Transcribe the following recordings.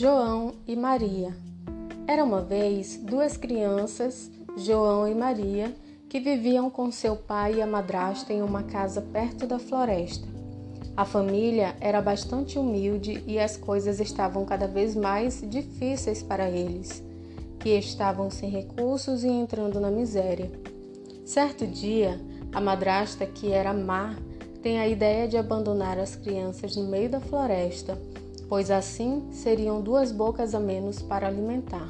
João e Maria. Era uma vez duas crianças, João e Maria, que viviam com seu pai e a madrasta em uma casa perto da floresta. A família era bastante humilde e as coisas estavam cada vez mais difíceis para eles, que estavam sem recursos e entrando na miséria. Certo dia, a madrasta, que era má, tem a ideia de abandonar as crianças no meio da floresta pois assim seriam duas bocas a menos para alimentar.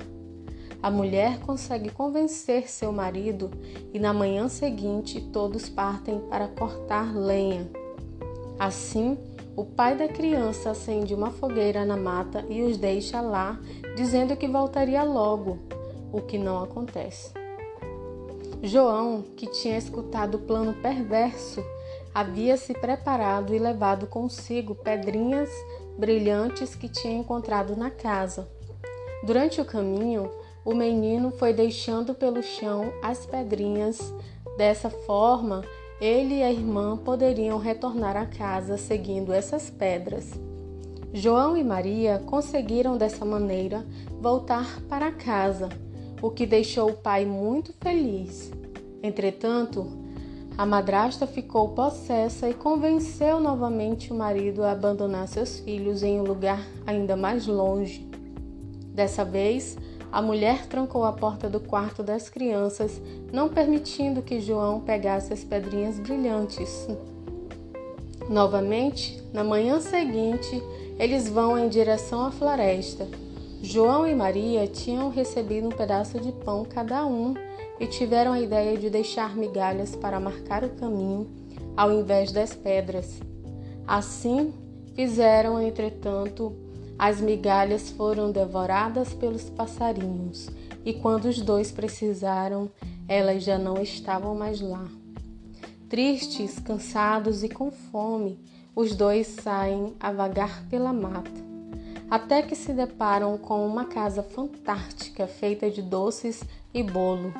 A mulher consegue convencer seu marido e na manhã seguinte todos partem para cortar lenha. Assim, o pai da criança acende uma fogueira na mata e os deixa lá, dizendo que voltaria logo, o que não acontece. João, que tinha escutado o plano perverso, havia se preparado e levado consigo pedrinhas brilhantes que tinha encontrado na casa. Durante o caminho, o menino foi deixando pelo chão as pedrinhas. Dessa forma, ele e a irmã poderiam retornar à casa seguindo essas pedras. João e Maria conseguiram dessa maneira voltar para casa, o que deixou o pai muito feliz. Entretanto, a madrasta ficou possessa e convenceu novamente o marido a abandonar seus filhos em um lugar ainda mais longe. Dessa vez, a mulher trancou a porta do quarto das crianças, não permitindo que João pegasse as pedrinhas brilhantes. Novamente, na manhã seguinte, eles vão em direção à floresta. João e Maria tinham recebido um pedaço de pão cada um e tiveram a ideia de deixar migalhas para marcar o caminho ao invés das pedras. Assim fizeram, entretanto, as migalhas foram devoradas pelos passarinhos, e quando os dois precisaram, elas já não estavam mais lá. Tristes, cansados e com fome, os dois saem a vagar pela mata, até que se deparam com uma casa fantástica feita de doces e bolo.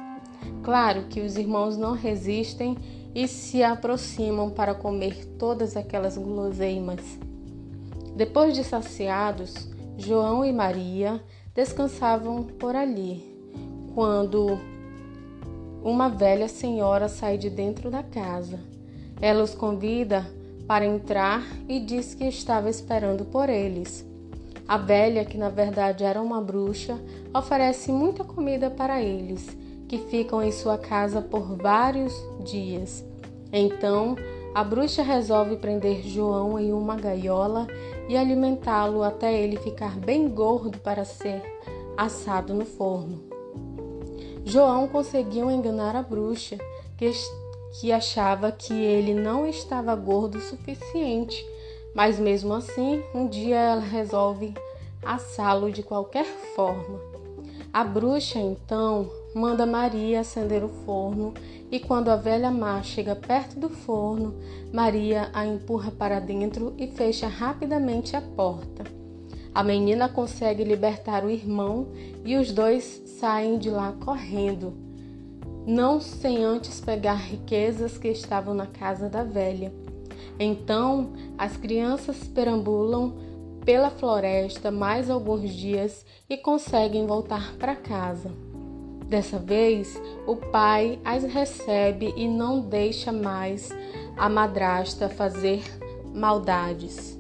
Claro que os irmãos não resistem e se aproximam para comer todas aquelas guloseimas. Depois de saciados, João e Maria descansavam por ali, quando uma velha senhora sai de dentro da casa. Ela os convida para entrar e diz que estava esperando por eles. A velha, que na verdade era uma bruxa, oferece muita comida para eles que ficam em sua casa por vários dias. Então, a bruxa resolve prender João em uma gaiola e alimentá-lo até ele ficar bem gordo para ser assado no forno. João conseguiu enganar a bruxa, que, que achava que ele não estava gordo o suficiente, mas mesmo assim, um dia ela resolve assá-lo de qualquer forma. A bruxa então manda Maria acender o forno e quando a velha má chega perto do forno, Maria a empurra para dentro e fecha rapidamente a porta. A menina consegue libertar o irmão e os dois saem de lá correndo, não sem antes pegar riquezas que estavam na casa da velha. Então, as crianças perambulam pela floresta mais alguns dias e conseguem voltar para casa. Dessa vez, o pai as recebe e não deixa mais a madrasta fazer maldades.